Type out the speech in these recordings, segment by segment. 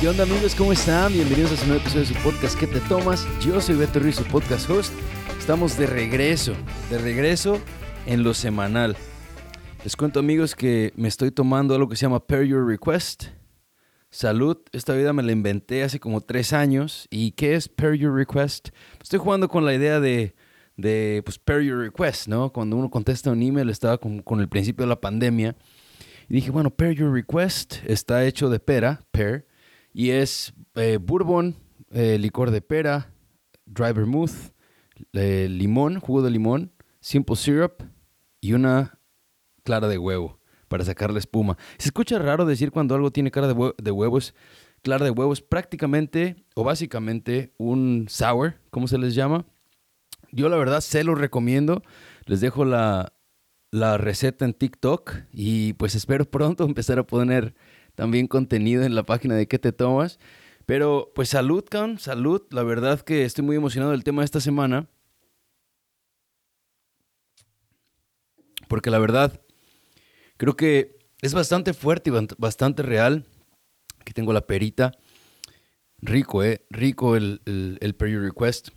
¿Qué onda amigos? ¿Cómo están? Bienvenidos a su nuevo episodio de su podcast ¿Qué te tomas? Yo soy Beto Ruiz, su podcast host. Estamos de regreso, de regreso en lo semanal. Les cuento amigos que me estoy tomando algo que se llama Pair Your Request. Salud, esta vida me la inventé hace como tres años. ¿Y qué es Pair Your Request? Estoy jugando con la idea de, de pues, Pair Your Request, ¿no? Cuando uno contesta un email, estaba con, con el principio de la pandemia. Y dije, bueno, Pair Your Request está hecho de pera, pear, y es eh, bourbon, eh, licor de pera, dry vermouth, limón, jugo de limón, simple syrup y una clara de huevo para sacar la espuma. Se escucha raro decir cuando algo tiene cara de, de huevo, es clara de huevo, es prácticamente o básicamente un sour, ¿cómo se les llama? Yo la verdad se lo recomiendo. Les dejo la, la receta en TikTok y pues espero pronto empezar a poner también contenido en la página de qué te tomas. Pero pues salud, Can, salud. La verdad que estoy muy emocionado del tema de esta semana. Porque la verdad creo que es bastante fuerte y bastante real. Aquí tengo la perita. Rico, eh. Rico el, el, el per request.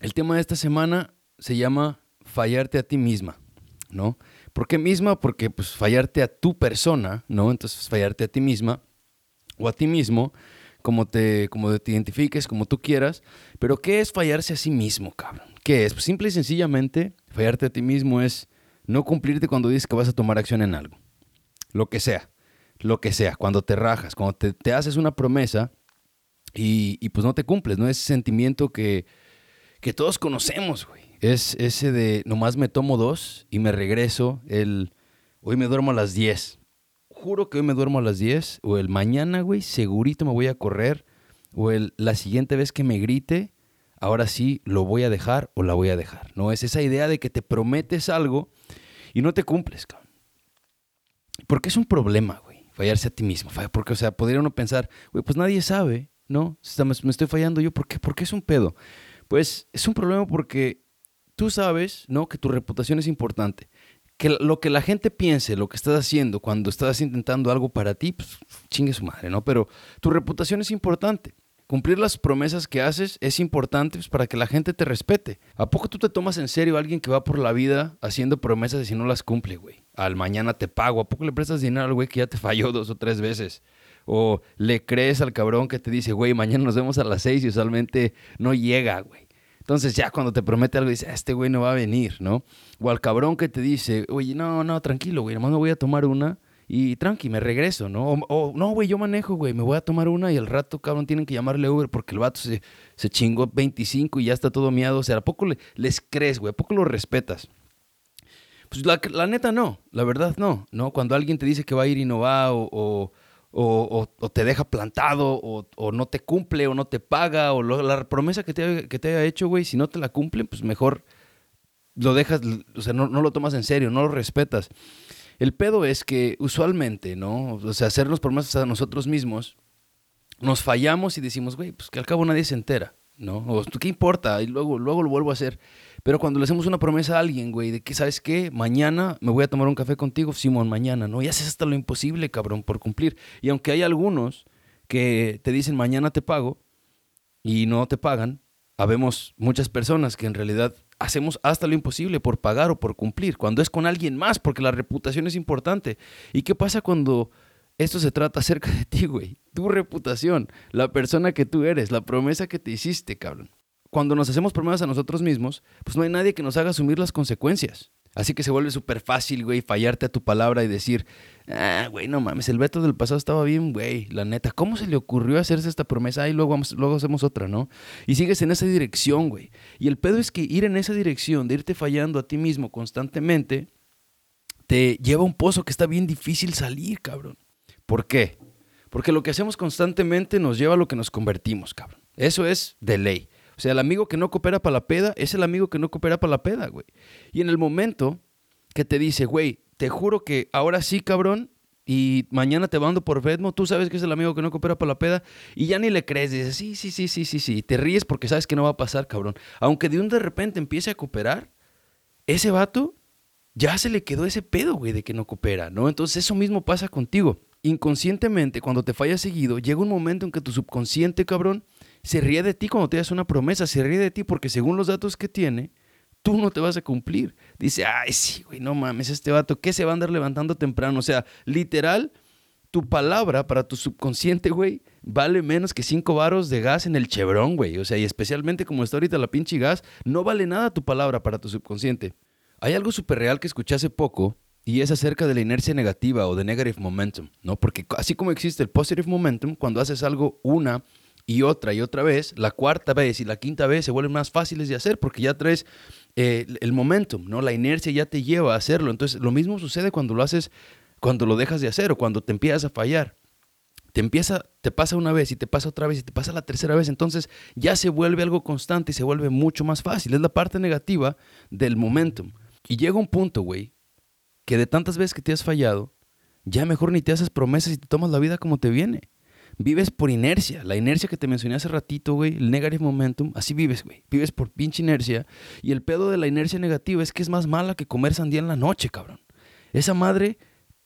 El tema de esta semana se llama fallarte a ti misma, ¿no? ¿Por qué misma? Porque pues fallarte a tu persona, ¿no? Entonces fallarte a ti misma o a ti mismo, como te, como te identifiques, como tú quieras. Pero ¿qué es fallarse a sí mismo, cabrón? ¿Qué es? Pues simple y sencillamente, fallarte a ti mismo es no cumplirte cuando dices que vas a tomar acción en algo. Lo que sea, lo que sea, cuando te rajas, cuando te, te haces una promesa y, y pues no te cumples, ¿no? Ese sentimiento que, que todos conocemos, güey. Es ese de nomás me tomo dos y me regreso el hoy me duermo a las 10. Juro que hoy me duermo a las 10 o el mañana, güey, segurito me voy a correr o el la siguiente vez que me grite, ahora sí lo voy a dejar o la voy a dejar. No es esa idea de que te prometes algo y no te cumples, cabrón. Porque es un problema, güey, fallarse a ti mismo. Porque, o sea, podría uno pensar, güey, pues nadie sabe, ¿no? Me, estoy fallando yo, ¿por qué? ¿Por qué es un pedo? Pues es un problema porque tú sabes, ¿no? Que tu reputación es importante. Que lo que la gente piense, lo que estás haciendo cuando estás intentando algo para ti, pues chingue su madre, ¿no? Pero tu reputación es importante. Cumplir las promesas que haces es importante pues, para que la gente te respete. ¿A poco tú te tomas en serio a alguien que va por la vida haciendo promesas y si no las cumple, güey? Al mañana te pago. ¿A poco le prestas dinero al güey que ya te falló dos o tres veces? O le crees al cabrón que te dice, güey, mañana nos vemos a las seis y usualmente no llega, güey. Entonces ya cuando te promete algo dices, "Ah, este güey no va a venir, ¿no? O al cabrón que te dice, oye, no, no, tranquilo, güey, nomás me voy a tomar una y tranqui, me regreso, ¿no? O, no, güey, yo manejo, güey, me voy a tomar una y al rato, cabrón, tienen que llamarle Uber porque el vato se, se chingó 25 y ya está todo miado. O sea, ¿a poco le- les crees, güey? ¿A poco lo respetas? Pues la, la neta no, la verdad no, ¿no? Cuando alguien te dice que va a ir y no va o, o, o- te deja plantado o, no te cumple o no te paga o la promesa que te, que te haya hecho, güey, si no te la cumplen, pues mejor lo dejas, o sea, no, no lo tomas en serio, no lo respetas. El pedo es que usualmente, ¿no? O sea, hacernos promesas a nosotros mismos, nos fallamos y decimos, güey, pues que al cabo nadie se entera, ¿no? O ¿qué importa? Y luego, luego lo vuelvo a hacer. Pero cuando le hacemos una promesa a alguien, güey, de que, ¿sabes qué? Mañana me voy a tomar un café contigo, Simón, mañana, ¿no? Y haces hasta lo imposible, cabrón, por cumplir. Y aunque hay algunos que te dicen, mañana te pago, y no te pagan, habemos muchas personas que en realidad hacemos hasta lo imposible por pagar o por cumplir, cuando es con alguien más, porque la reputación es importante. ¿Y qué pasa cuando esto se trata acerca de ti, güey? Tu reputación, la persona que tú eres, la promesa que te hiciste, cabrón. Cuando nos hacemos promesas a nosotros mismos, pues no hay nadie que nos haga asumir las consecuencias. Así que se vuelve súper fácil, güey, fallarte a tu palabra y decir, ah, güey, no mames, el Beto del pasado estaba bien, güey, la neta, ¿cómo se le ocurrió hacerse esta promesa? Y luego, luego hacemos otra, ¿no? Y sigues en esa dirección, güey. Y el pedo es que ir en esa dirección, de irte fallando a ti mismo constantemente, te lleva a un pozo que está bien difícil salir, cabrón. ¿Por qué? Porque lo que hacemos constantemente nos lleva a lo que nos convertimos, cabrón. Eso es de ley. O sea, el amigo que no coopera para la peda es el amigo que no coopera para la peda, güey. Y en el momento que te dice, güey, te juro que ahora sí, cabrón, y mañana te mando por Venmo, tú sabes que es el amigo que no coopera para la peda, y ya ni le crees, dices, sí, sí, sí, sí, sí, sí, te ríes porque sabes que no va a pasar, cabrón. Aunque de un de repente empiece a cooperar, ese vato ya se le quedó ese pedo, güey, de que no coopera, ¿no? Entonces eso mismo pasa contigo. inconscientemente, cuando te fallas seguido, llega un momento en que tu subconsciente, cabrón, se ríe de ti cuando te das una promesa, se ríe de ti porque según los datos que tiene, tú no te vas a cumplir. Dice, ay, sí, güey, no mames, este vato, ¿qué se va a andar levantando temprano? O sea, literal, tu palabra para tu subconsciente, güey, vale menos que cinco varos de gas en el Chevron, güey. O sea, y especialmente como está ahorita la pinche gas, no vale nada tu palabra para tu subconsciente. Hay algo súper real que escuché hace poco y es acerca de la inercia negativa o de negative momentum, ¿no? Porque así como existe el positive momentum, cuando haces algo una y otra y otra vez, la cuarta vez y la quinta vez se vuelven más fáciles de hacer porque ya traes eh, el momentum, ¿no? La inercia ya te lleva a hacerlo. Entonces, lo mismo sucede cuando lo haces, cuando lo dejas de hacer o cuando te empiezas a fallar. Te empieza, te pasa una vez y te pasa otra vez y te pasa la tercera vez, entonces ya se vuelve algo constante y se vuelve mucho más fácil. Es la parte negativa del momentum. Y llega un punto, güey, que de tantas veces que te has fallado, ya mejor ni te haces promesas y te tomas la vida como te viene. Vives por inercia, la inercia que te mencioné hace ratito, güey, el negative momentum, así vives, güey. Vives por pinche inercia. Y el pedo de la inercia negativa es que es más mala que comer sandía en la noche, cabrón. Esa madre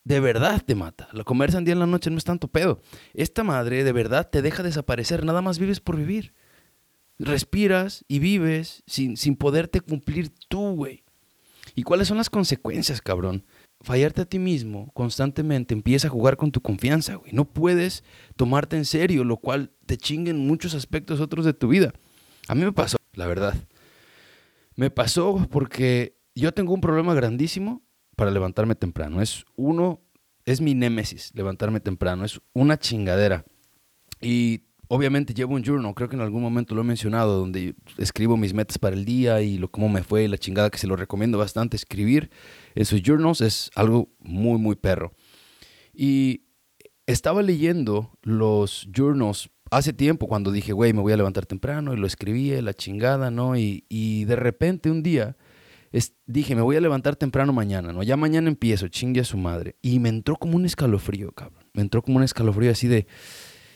de verdad te mata. La comer sandía en la noche no es tanto pedo. Esta madre de verdad te deja desaparecer, nada más vives por vivir. Respiras y vives sin, sin poderte cumplir tú, güey. ¿Y cuáles son las consecuencias, cabrón? Fallarte a ti mismo constantemente empieza a jugar con tu confianza, güey. No puedes tomarte en serio, lo cual te chinga en muchos aspectos otros de tu vida. A mí me pasó, la verdad. Me pasó porque yo tengo un problema grandísimo para levantarme temprano. Es uno, es mi némesis, levantarme temprano. Es una chingadera. Y obviamente llevo un journal, creo que en algún momento lo he mencionado, donde escribo mis metas para el día y lo cómo me fue y la chingada que se lo recomiendo bastante escribir en sus journals es algo muy muy perro. Y estaba leyendo los journals hace tiempo cuando dije, güey, me voy a levantar temprano y lo escribí, la chingada, ¿no? Y, y de repente un día dije, me voy a levantar temprano mañana, ¿no? Ya mañana empiezo, chingue a su madre. Y me entró como un escalofrío, cabrón. Me entró como un escalofrío así de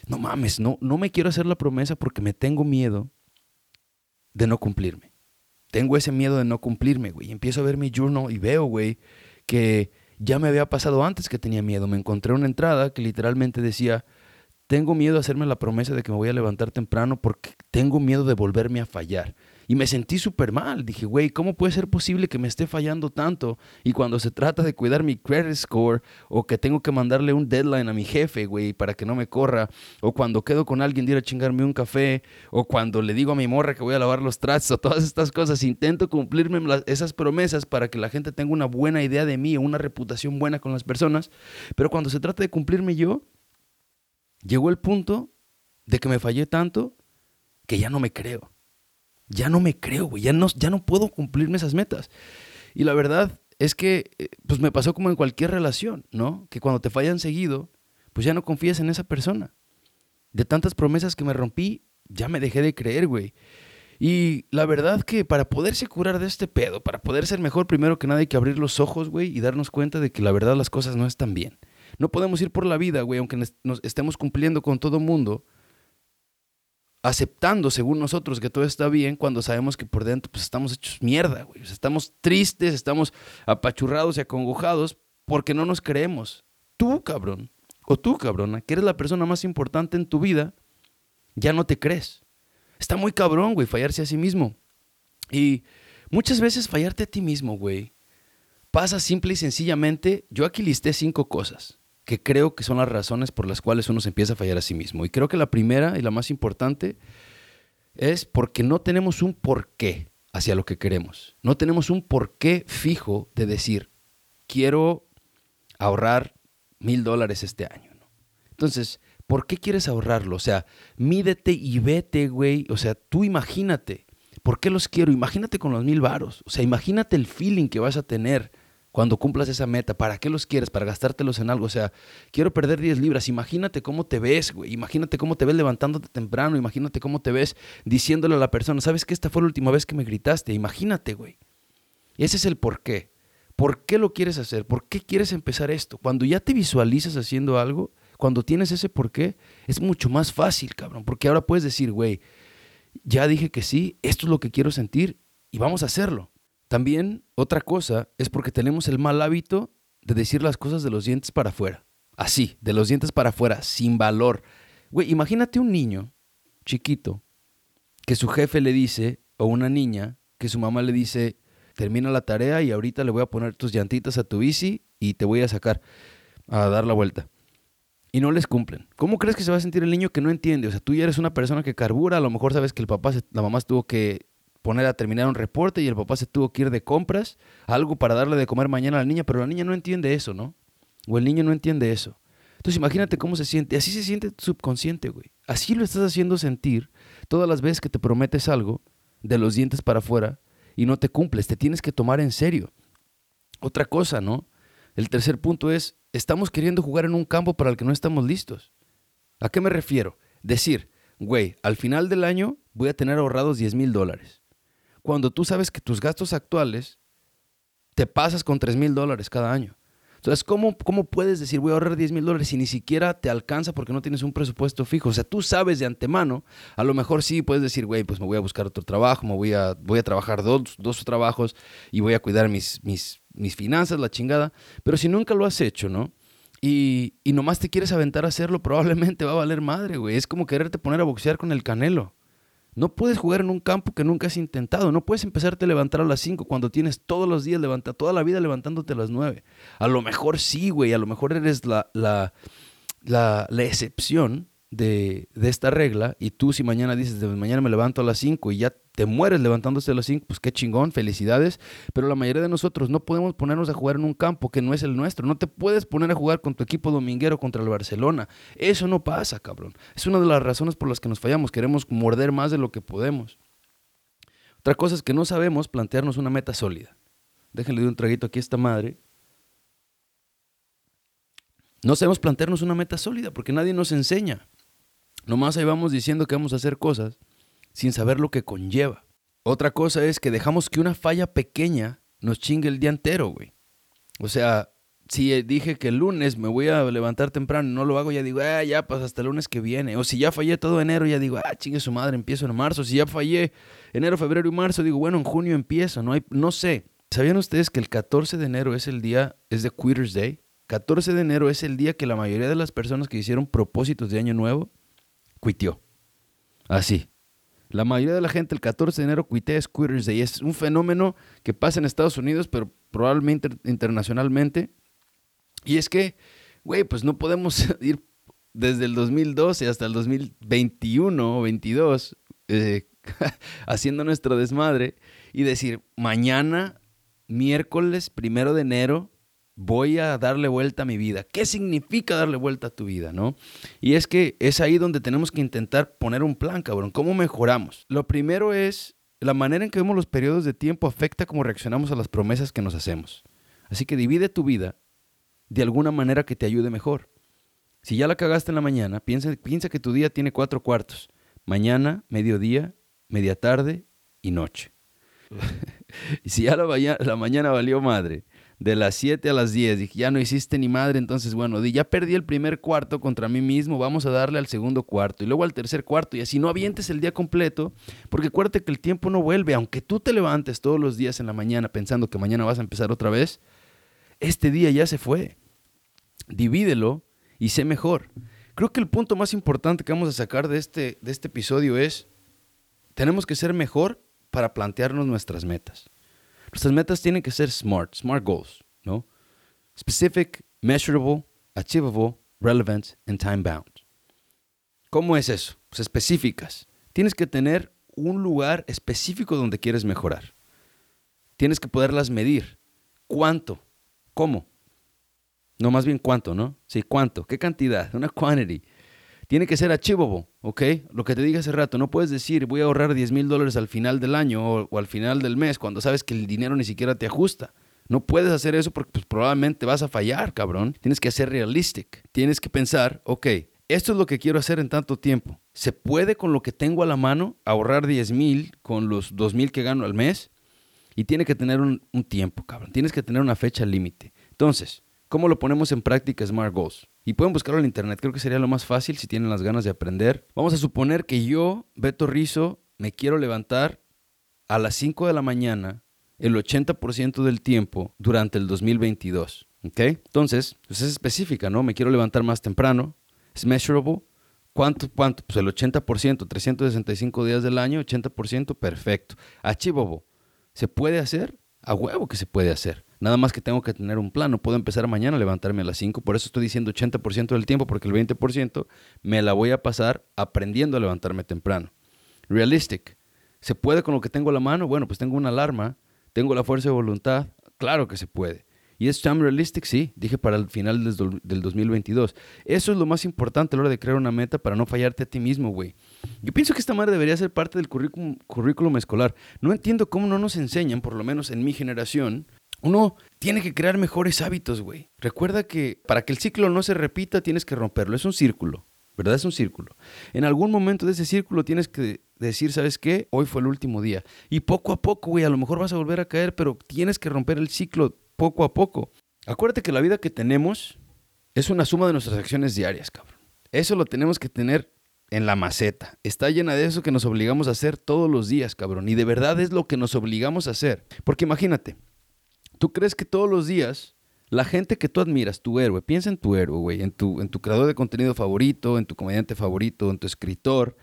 no mames, no, no me quiero hacer la promesa porque me tengo miedo de no cumplirme. Tengo ese miedo de no cumplirme, güey. Empiezo a ver mi journal y veo, güey, que ya me había pasado antes que tenía miedo. Me encontré una entrada que literalmente decía, tengo miedo de hacerme la promesa de que me voy a levantar temprano porque tengo miedo de volverme a fallar. Y me sentí súper mal. Dije, güey, ¿cómo puede ser posible que me esté fallando tanto? Y cuando se trata de cuidar mi credit score, o que tengo que mandarle un deadline a mi jefe, güey, para que no me corra, o cuando quedo con alguien de ir a chingarme un café, o cuando le digo a mi morra que voy a lavar los trastes, o todas estas cosas, intento cumplirme esas promesas para que la gente tenga una buena idea de mí, una reputación buena con las personas. Pero cuando se trata de cumplirme yo, llegó el punto de que me fallé tanto que ya no me creo ya no me creo, güey, ya no, ya no puedo cumplirme esas metas. Y la verdad es que, eh, pues me pasó como en cualquier relación, ¿no? Que cuando te fallan seguido, pues ya no confías en esa persona. De tantas promesas que me rompí, ya me dejé de creer, güey. Y la verdad que para poderse curar de este pedo, para poder ser mejor, primero que nada hay que abrir los ojos, güey, y darnos cuenta de que la verdad las cosas no están bien. No podemos ir por la vida, güey, aunque nos estemos cumpliendo con todo mundo, aceptando según nosotros que todo está bien cuando sabemos que por dentro pues estamos hechos mierda, güey. estamos tristes, estamos apachurrados y acongojados porque no nos creemos. Tú, cabrón, o tú, cabrona, que eres la persona más importante en tu vida, ya no te crees. Está muy cabrón, güey, fallarse a sí mismo. Y muchas veces fallarte a ti mismo, güey, pasa simple y sencillamente, yo aquí listé cinco cosas que creo que son las razones por las cuales uno se empieza a fallar a sí mismo. Y creo que la primera y la más importante es porque no tenemos un porqué hacia lo que queremos. No tenemos un porqué fijo de decir, quiero ahorrar mil dólares este año. Entonces, ¿por qué quieres ahorrarlo? O sea, mídete y vete, güey. O sea, tú imagínate. ¿Por qué los quiero? Imagínate con los mil varos. O sea, imagínate el feeling que vas a tener cuando cumplas esa meta, ¿para qué los quieres? Para gastártelos en algo. O sea, quiero perder 10 libras. Imagínate cómo te ves, güey. Imagínate cómo te ves levantándote temprano. Imagínate cómo te ves diciéndole a la persona, ¿sabes que esta fue la última vez que me gritaste? Imagínate, güey. Ese es el por qué. ¿Por qué lo quieres hacer? ¿Por qué quieres empezar esto? Cuando ya te visualizas haciendo algo, cuando tienes ese por qué, es mucho más fácil, cabrón. Porque ahora puedes decir, güey, ya dije que sí, esto es lo que quiero sentir y vamos a hacerlo. También otra cosa es porque tenemos el mal hábito de decir las cosas de los dientes para afuera. Así, de los dientes para afuera, sin valor. Güey, imagínate un niño chiquito que su jefe le dice, o una niña, que su mamá le dice, termina la tarea y ahorita le voy a poner tus llantitas a tu bici y te voy a sacar a dar la vuelta. Y no les cumplen. ¿Cómo crees que se va a sentir el niño que no entiende? O sea, tú ya eres una persona que carbura, a lo mejor sabes que el papá, la mamá tuvo que poner a terminar un reporte y el papá se tuvo que ir de compras, algo para darle de comer mañana a la niña, pero la niña no entiende eso, ¿no? O el niño no entiende eso. Entonces imagínate cómo se siente. Así se siente subconsciente, güey. Así lo estás haciendo sentir todas las veces que te prometes algo de los dientes para afuera y no te cumples. Te tienes que tomar en serio. Otra cosa, ¿no? El tercer punto es, estamos queriendo jugar en un campo para el que no estamos listos. ¿A qué me refiero? Decir, güey, al final del año voy a tener ahorrados 10 mil dólares. Cuando tú sabes que tus gastos actuales te pasas con 3 mil dólares cada año. Entonces, ¿cómo, ¿cómo puedes decir voy a ahorrar 10 mil dólares si ni siquiera te alcanza porque no tienes un presupuesto fijo? O sea, tú sabes de antemano, a lo mejor sí puedes decir, güey, pues me voy a buscar otro trabajo, me voy a, voy a trabajar dos, dos trabajos y voy a cuidar mis, mis, mis finanzas, la chingada. Pero si nunca lo has hecho, ¿no? Y, y nomás te quieres aventar a hacerlo, probablemente va a valer madre, güey. Es como quererte poner a boxear con el canelo. No puedes jugar en un campo que nunca has intentado. No puedes empezarte a levantar a las 5 cuando tienes todos los días, levanta, toda la vida levantándote a las 9. A lo mejor sí, güey. A lo mejor eres la, la, la, la excepción de, esta regla y tú si mañana dices, de mañana me levanto a las 5 y ya te mueres levantándose a las 5, pues qué chingón, felicidades, pero la mayoría de nosotros no podemos ponernos a jugar en un campo que no es el nuestro, no te puedes poner a jugar con tu equipo dominguero contra el Barcelona, eso no pasa, cabrón, es una de las razones por las que nos fallamos, queremos morder más de lo que podemos. Otra cosa es que no sabemos plantearnos una meta sólida. Déjenle de un traguito aquí a esta madre. No sabemos plantearnos una meta sólida porque nadie nos enseña. Nomás ahí vamos diciendo que vamos a hacer cosas sin saber lo que conlleva. Otra cosa es que dejamos que una falla pequeña nos chingue el día entero, güey. O sea, si dije que el lunes me voy a levantar temprano y no lo hago, ya digo, ah, ya, pues hasta el lunes que viene. O si ya fallé todo enero, ya digo, ah, chingue su madre, empiezo en marzo. Si ya fallé enero, febrero y marzo, digo, bueno, en junio empiezo. No, hay, no sé. ¿Sabían ustedes que el 14 de enero es el día, es de Quitters Day? 14 de enero es el día que la mayoría de las personas que hicieron propósitos de año nuevo cuitió. Así. La mayoría de la gente el 14 de enero cuitea Squitters Day. Es un fenómeno que pasa en Estados Unidos, pero probablemente internacionalmente. Y es que, güey, pues no podemos ir desde el 2012 hasta el 2021 o 22 eh, haciendo nuestro desmadre y decir, mañana, miércoles primero de enero, voy a darle vuelta a mi vida. ¿Qué significa darle vuelta a tu vida, no? Y es que es ahí donde tenemos que intentar poner un plan, cabrón. ¿Cómo mejoramos? Lo primero es la manera en que vemos los periodos de tiempo afecta cómo reaccionamos a las promesas que nos hacemos. Así que divide tu vida de alguna manera que te ayude mejor. Si ya la cagaste en la mañana, piensa, piensa que tu día tiene cuatro cuartos. Mañana, mediodía, media tarde y noche. y si ya la, la mañana valió madre, de las 7 a las 10. Dije, ya no hiciste ni madre, entonces bueno, ya perdí el primer cuarto contra mí mismo, vamos a darle al segundo cuarto y luego al tercer cuarto y así no avientes el día completo, porque acuérdate que el tiempo no vuelve, aunque tú te levantes todos los días en la mañana pensando que mañana vas a empezar otra vez, este día ya se fue. Divídelo y sé mejor. Creo que el punto más importante que vamos a sacar de este, de este episodio es, tenemos que ser mejor para plantearnos nuestras metas. Nuestras metas tienen que ser smart, smart goals, ¿no? Specific, measurable, achievable, relevant and time bound. ¿Cómo es eso? Pues específicas. Tienes que tener un lugar específico donde quieres mejorar. Tienes que poderlas medir. ¿Cuánto? ¿Cómo? No, más bien cuánto, ¿no? Sí, cuánto. ¿Qué cantidad? Una quantity. Tiene que ser achievable, ¿ok? Lo que te dije hace rato, no puedes decir voy a ahorrar 10 mil dólares al final del año o, al final del mes cuando sabes que el dinero ni siquiera te ajusta. No puedes hacer eso porque pues, probablemente vas a fallar, cabrón. Tienes que ser realistic. Tienes que pensar, ok, esto es lo que quiero hacer en tanto tiempo. ¿Se puede con lo que tengo a la mano ahorrar 10 mil con los 2 mil que gano al mes? Y tiene que tener un tiempo, cabrón. Tienes que tener una fecha límite. Entonces, ¿cómo lo ponemos en práctica Smart Goals? Y pueden buscarlo en internet, creo que sería lo más fácil si tienen las ganas de aprender. Vamos a suponer que yo, Beto Rizo, me quiero levantar a las 5 de la mañana el 80% del tiempo durante el 2022. ¿Ok? Entonces, pues es específica, ¿no? Me quiero levantar más temprano. Es measurable. ¿Cuánto? ¿Cuánto? Pues el 80%, 365 días del año, 80%, perfecto. Achievable. ¿Se puede hacer? A huevo que se puede hacer. Nada más que tengo que tener un plan. No puedo empezar mañana a levantarme a las 5. Por eso estoy diciendo 80% del tiempo, porque el 20% me la voy a pasar aprendiendo a levantarme temprano. Realistic. ¿Se puede con lo que tengo a la mano? Bueno, pues tengo una alarma, tengo la fuerza de voluntad. Claro que se puede. Y es time realistic, sí, dije para el final del 2022. Eso es lo más importante a la hora de crear una meta para no fallarte a ti mismo, güey. Yo pienso que esta madre debería ser parte del currículum, currículum escolar. No entiendo cómo no nos enseñan, por lo menos en mi generación, uno tiene que crear mejores hábitos, güey. Recuerda que para que el ciclo no se repita tienes que romperlo. Es un círculo, ¿verdad? Es un círculo. En algún momento de ese círculo tienes que decir, ¿sabes qué? Hoy fue el último día. Y poco a poco, güey, a lo mejor vas a volver a caer, pero tienes que romper el ciclo poco a poco. Acuérdate que la vida que tenemos es una suma de nuestras acciones diarias, cabrón. Eso lo tenemos que tener en la maceta. Está llena de eso que nos obligamos a hacer todos los días, cabrón. Y de verdad es lo que nos obligamos a hacer. Porque imagínate, tú crees que todos los días la gente que tú admiras, tu héroe, piensa en tu héroe, güey, en tu, en tu creador de contenido favorito, en tu comediante favorito, en tu escritor.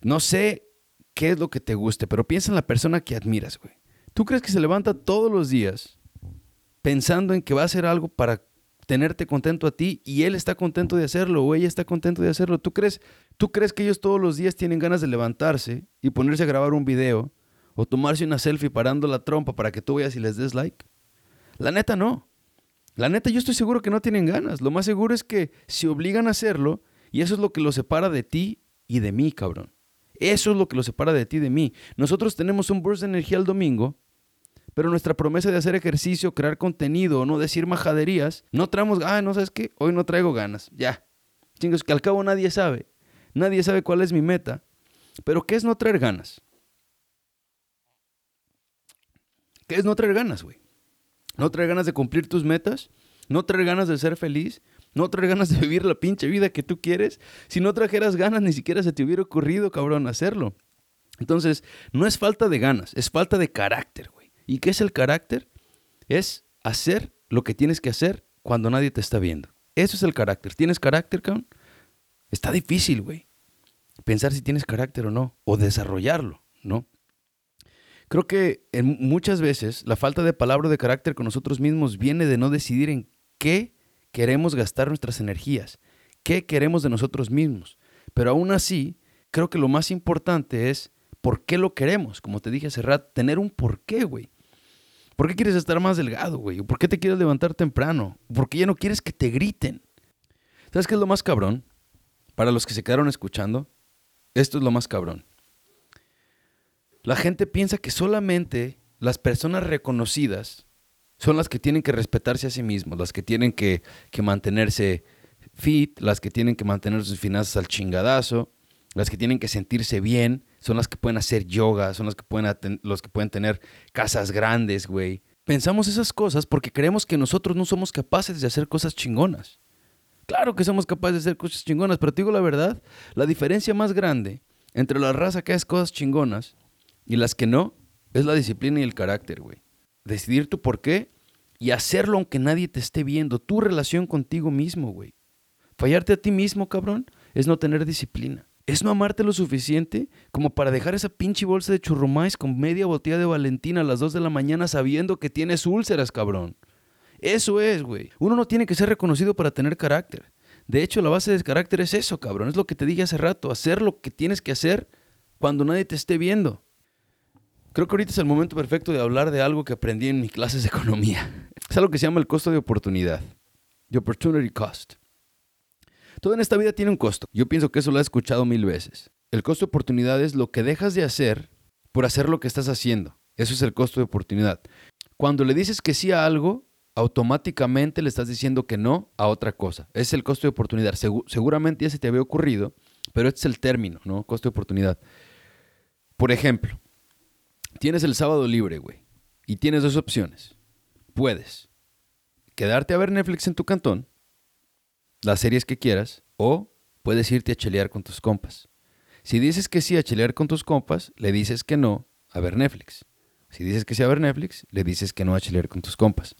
No sé qué es lo que te guste, pero piensa en la persona que admiras, güey. ¿Tú crees que se levanta todos los días pensando en que va a hacer algo para tenerte contento a ti y él está contento de hacerlo o ella está contento de hacerlo. ¿Tú crees, ¿Tú crees que ellos todos los días tienen ganas de levantarse y ponerse a grabar un video o tomarse una selfie parando la trompa para que tú veas y les des like? La neta no. La neta yo estoy seguro que no tienen ganas. Lo más seguro es que se obligan a hacerlo y eso es lo que los separa de ti y de mí, cabrón. Eso es lo que los separa de ti y de mí. Nosotros tenemos un burst de energía el domingo pero nuestra promesa de hacer ejercicio, crear contenido, no decir majaderías, no traemos, ah, no sabes qué, hoy no traigo ganas, ya. Chingos, que al cabo nadie sabe. Nadie sabe cuál es mi meta. Pero ¿qué es no traer ganas? ¿Qué es no traer ganas, güey? No traer ganas de cumplir tus metas, no traer ganas de ser feliz, no traer ganas de vivir la pinche vida que tú quieres. Si no trajeras ganas, ni siquiera se te hubiera ocurrido, cabrón, hacerlo. Entonces, no es falta de ganas, es falta de carácter, güey. ¿Y qué es el carácter? Es hacer lo que tienes que hacer cuando nadie te está viendo. Eso es el carácter. ¿Tienes carácter, cabrón? Está difícil, güey. Pensar si tienes carácter o no, o desarrollarlo, ¿no? Creo que muchas veces la falta de palabra de carácter con nosotros mismos viene de no decidir en qué queremos gastar nuestras energías, qué queremos de nosotros mismos. Pero aún así, creo que lo más importante es por qué lo queremos. Como te dije hace rato, tener un por qué, güey. ¿Por qué quieres estar más delgado, güey? ¿Por qué te quieres levantar temprano? ¿Por qué ya no quieres que te griten? ¿Sabes qué es lo más cabrón? Para los que se quedaron escuchando, esto es lo más cabrón. La gente piensa que solamente las personas reconocidas son las que tienen que respetarse a sí mismos, las que tienen que, mantenerse fit, las que tienen que mantener sus finanzas al chingadazo, las que tienen que sentirse bien, son las que pueden hacer yoga, son las que pueden los que pueden tener casas grandes, güey. Pensamos esas cosas porque creemos que nosotros no somos capaces de hacer cosas chingonas. Claro que somos capaces de hacer cosas chingonas, pero te digo la verdad, la diferencia más grande entre la raza que hace cosas chingonas y las que no es la disciplina y el carácter, güey. Decidir tu por qué y hacerlo aunque nadie te esté viendo. Tu relación contigo mismo, güey. Fallarte a ti mismo, cabrón, es no tener disciplina es no amarte lo suficiente como para dejar esa pinche bolsa de churrumais con media botella de Valentina a las 2 de la mañana sabiendo que tienes úlceras, cabrón. Eso es, güey. Uno no tiene que ser reconocido para tener carácter. De hecho, la base de carácter es eso, cabrón. Es lo que te dije hace rato. Hacer lo que tienes que hacer cuando nadie te esté viendo. Creo que ahorita es el momento perfecto de hablar de algo que aprendí en mis clases de economía. Es algo que se llama el costo de oportunidad. The opportunity cost. Todo en esta vida tiene un costo. Yo pienso que eso lo he escuchado mil veces. El costo de oportunidad es lo que dejas de hacer por hacer lo que estás haciendo. Eso es el costo de oportunidad. Cuando le dices que sí a algo, automáticamente le estás diciendo que no a otra cosa. Es el costo de oportunidad. seguramente ya se te había ocurrido, pero este es el término, ¿no? Costo de oportunidad. Por ejemplo, tienes el sábado libre, güey, y tienes dos opciones. Puedes quedarte a ver Netflix en tu cantón las series que quieras o puedes irte a chelear con tus compas. Si dices que sí a chelear con tus compas, le dices que no a ver Netflix. Si dices que sí a ver Netflix, le dices que no a chelear con tus compas.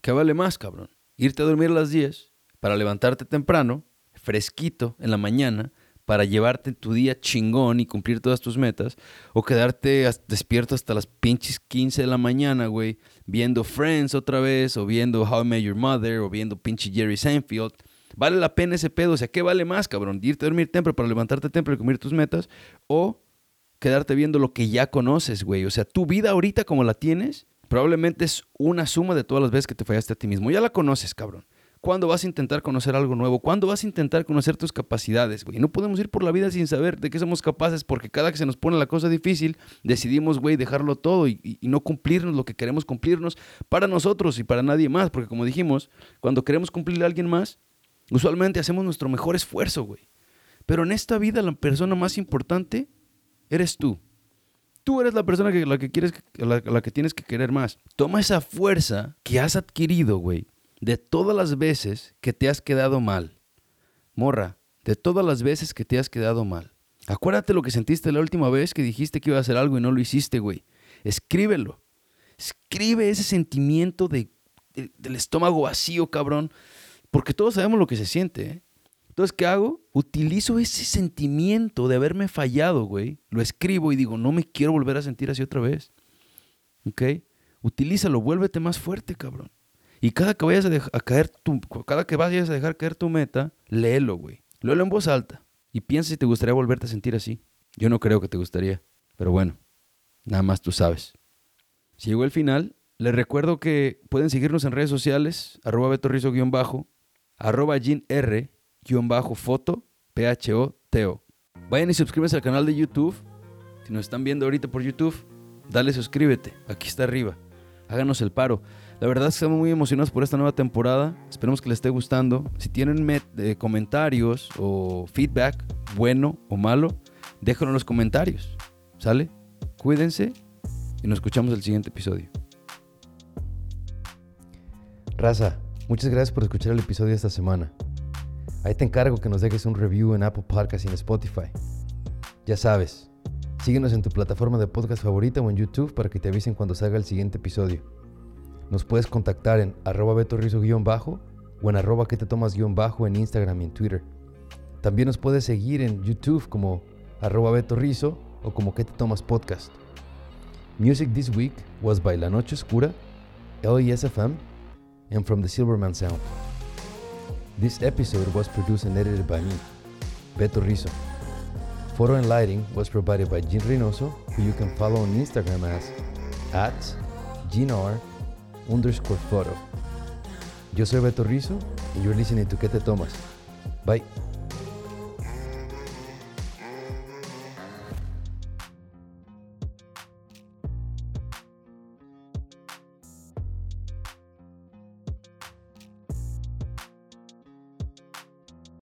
¿Qué vale más, cabrón? Irte a dormir a las 10 para levantarte temprano, fresquito en la mañana, para llevarte tu día chingón y cumplir todas tus metas, o quedarte despierto hasta las pinches 15 de la mañana, güey, viendo Friends otra vez, o viendo How I Met Your Mother, o viendo pinche Jerry Seinfeld. ¿Vale la pena ese pedo? O sea, ¿qué vale más, cabrón? ¿Irte a dormir temprano para levantarte temprano y cumplir tus metas? ¿O quedarte viendo lo que ya conoces, güey? O sea, tu vida ahorita como la tienes, probablemente es una suma de todas las veces que te fallaste a ti mismo. Ya la conoces, cabrón. ¿Cuándo vas a intentar conocer algo nuevo? ¿Cuándo vas a intentar conocer tus capacidades, güey? No podemos ir por la vida sin saber de qué somos capaces porque cada que se nos pone la cosa difícil, decidimos, güey, dejarlo todo y, no cumplirnos lo que queremos cumplirnos para nosotros y para nadie más. Porque como dijimos, cuando queremos cumplirle a alguien más, usualmente hacemos nuestro mejor esfuerzo, güey. Pero en esta vida la persona más importante eres tú. Tú eres la persona que, la, que quieres, la que tienes que querer más. Toma esa fuerza que has adquirido, güey de todas las veces que te has quedado mal. Morra, de todas las veces que te has quedado mal. Acuérdate lo que sentiste la última vez que dijiste que iba a hacer algo y no lo hiciste, güey. Escríbelo. Escribe ese sentimiento de, del estómago vacío, cabrón. Porque todos sabemos lo que se siente, ¿eh? Entonces, ¿qué hago? Utilizo ese sentimiento de haberme fallado, güey. Lo escribo y digo, no me quiero volver a sentir así otra vez. ¿Ok? Utilízalo, vuélvete más fuerte, cabrón. Y cada que vayas a, caer tu, cada que vayas a dejar caer tu meta, léelo, güey. Léelo en voz alta. Y piensa si te gustaría volverte a sentir así. Yo no creo que te gustaría. Pero bueno, nada más tú sabes. Si llegó el final, les recuerdo que pueden seguirnos en redes sociales, arroba betorrizo-bajo, arroba r-foto, p-h-o-t-o. Vayan y suscríbanse al canal de YouTube. Si nos están viendo ahorita por YouTube, dale suscríbete. Aquí está arriba. Háganos el paro. La verdad que estamos muy emocionados por esta nueva temporada. Esperemos que les esté gustando. Si tienen eh, comentarios o feedback, bueno o malo, déjenlo en los comentarios. ¿Sale? Cuídense y nos escuchamos el siguiente episodio. Raza, muchas gracias por escuchar el episodio de esta semana. Ahí te encargo que nos dejes un review en Apple Podcasts y en Spotify. Ya sabes, síguenos en tu plataforma de podcast favorita o en YouTube para que te avisen cuando salga el siguiente episodio. Nos puedes contactar en arroba betorrizo-bajo o en arroba que te tomas-bajo en Instagram y en Twitter. También nos puedes seguir en YouTube como arroba betorrizo o como que te tomas podcast. Music this week was by La Noche Oscura, LESFM, and from the Silverman Sound. This episode was produced and edited by me, Beto Rizzo. Photo and lighting was provided by Jin Reynoso, who you can follow on Instagram as at GNR underscore photo. Yo soy Beto Rizzo y you're listening to ¿Qué te tomas? Bye.